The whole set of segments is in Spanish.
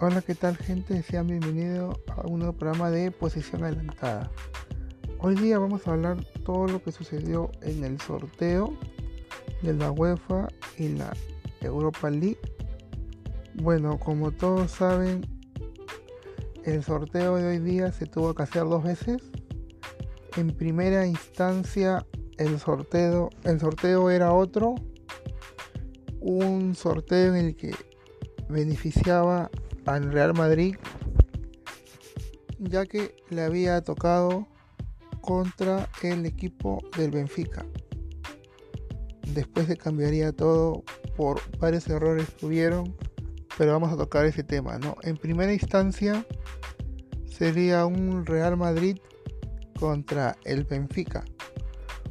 Hola, ¿qué tal gente? Sean bienvenidos a un nuevo programa de Posición Adelantada. Hoy día vamos a hablar todo lo que sucedió en el sorteo de la UEFA y la Europa League. Bueno, como todos saben, el sorteo de hoy día se tuvo que hacer dos veces. En primera instancia, el sorteo, el sorteo era otro, un sorteo en el que beneficiaba al Real Madrid, ya que le había tocado contra el equipo del Benfica. Después se cambiaría todo por varios errores que hubieron, pero vamos a tocar ese tema, ¿no? En primera instancia sería un Real Madrid contra el Benfica.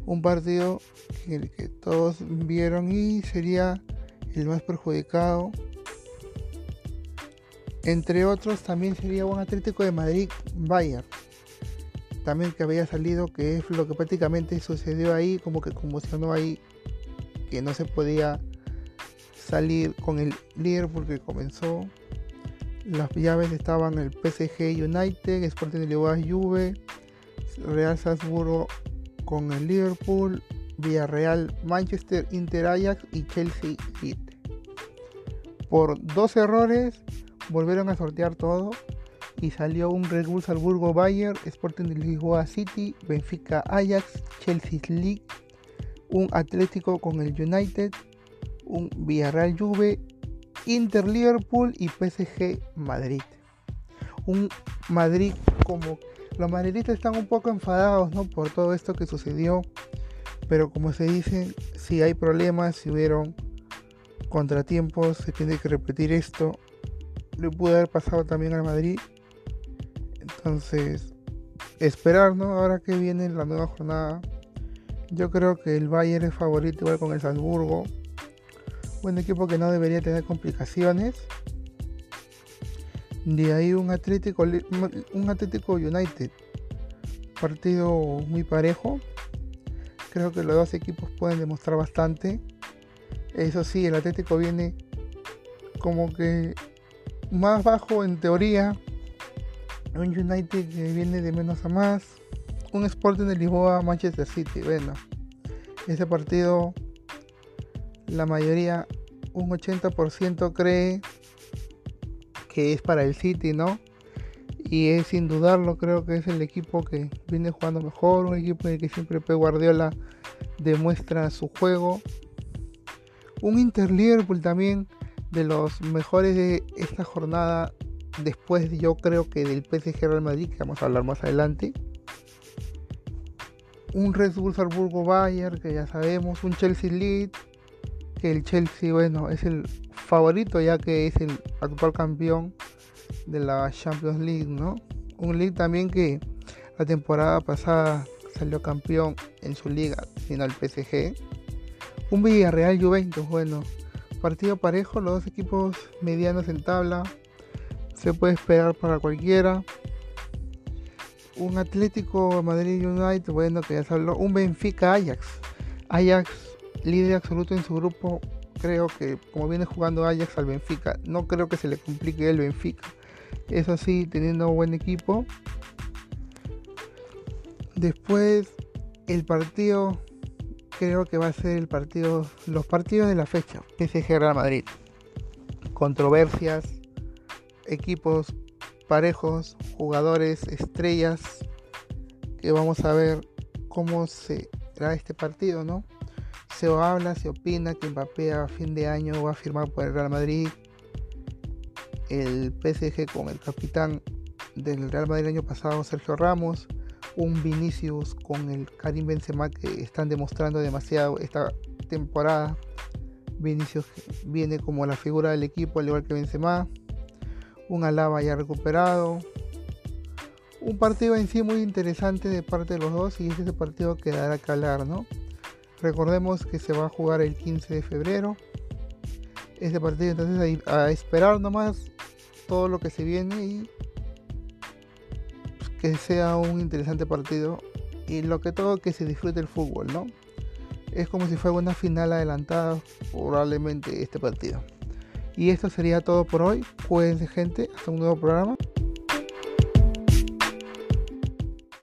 Un partido que, que todos vieron y sería el más perjudicado entre otros también sería un Atlético de Madrid Bayern. También que había salido, que es lo que prácticamente sucedió ahí, como que conmocionó ahí, que no se podía salir con el líder porque comenzó. Las llaves estaban el PSG United, Sporting de Lisboa Juve, Real Salzburgo con el Liverpool, Villarreal Manchester Inter Ajax y Chelsea Heat. Por dos errores volvieron a sortear todo y salió un Red Bull Salzburgo Bayern, Sporting de Lisboa City, Benfica Ajax, Chelsea League, un Atlético con el United, un Villarreal Juve, Inter Liverpool y PSG Madrid. Un Madrid como los madridistas están un poco enfadados ¿no? por todo esto que sucedió, pero como se dice, si hay problemas, si hubieron contratiempos, se tiene que repetir esto le pudo haber pasado también al Madrid. Entonces, esperar, ¿no? Ahora que viene la nueva jornada. Yo creo que el Bayern es favorito igual con el Salzburgo. Buen equipo que no debería tener complicaciones. De ahí un Atlético, un Atlético United. Partido muy parejo. Creo que los dos equipos pueden demostrar bastante. Eso sí, el Atlético viene como que más bajo en teoría. Un United que viene de menos a más. Un Sporting de Lisboa, Manchester City. Bueno, ese partido, la mayoría, un 80% cree que es para el City, ¿no? Y es sin dudarlo, creo que es el equipo que viene jugando mejor, un equipo en el que siempre Pep Guardiola demuestra su juego. Un Inter Liverpool también de los mejores de esta jornada, después yo creo que del PSG Real Madrid, que vamos a hablar más adelante. Un Red Bull Salzburgo Bayern, que ya sabemos, un Chelsea Lead, que el Chelsea, bueno, es el favorito ya que es el actual campeón de la Champions League, ¿no? Un League también que la temporada pasada salió campeón en su liga, sino el PSG. Un Villarreal Juventus, bueno, Partido parejo, los dos equipos medianos en tabla. Se puede esperar para cualquiera. Un Atlético Madrid United, bueno, que ya se habló. Un Benfica Ajax. Ajax, líder absoluto en su grupo. Creo que como viene jugando Ajax al Benfica, no creo que se le complique el Benfica. Eso sí, teniendo buen equipo. Después, el partido creo que va a ser el partido, los partidos de la fecha. PSG Real Madrid. Controversias, equipos parejos, jugadores, estrellas, que vamos a ver cómo será este partido, ¿no? Se habla, se opina que Mbappé a fin de año va a firmar por el Real Madrid. El PSG con el capitán del Real Madrid el año pasado, Sergio Ramos un Vinicius con el Karim Benzema que están demostrando demasiado esta temporada. Vinicius viene como la figura del equipo, al igual que Benzema. Un Alaba ya recuperado. Un partido en sí muy interesante de parte de los dos y ese partido que dará que ¿no? Recordemos que se va a jugar el 15 de febrero. Ese partido entonces a esperar nomás todo lo que se viene y sea un interesante partido y lo que todo que se disfrute el fútbol, ¿no? Es como si fuera una final adelantada probablemente este partido. Y esto sería todo por hoy. Cuídense gente, hasta un nuevo programa.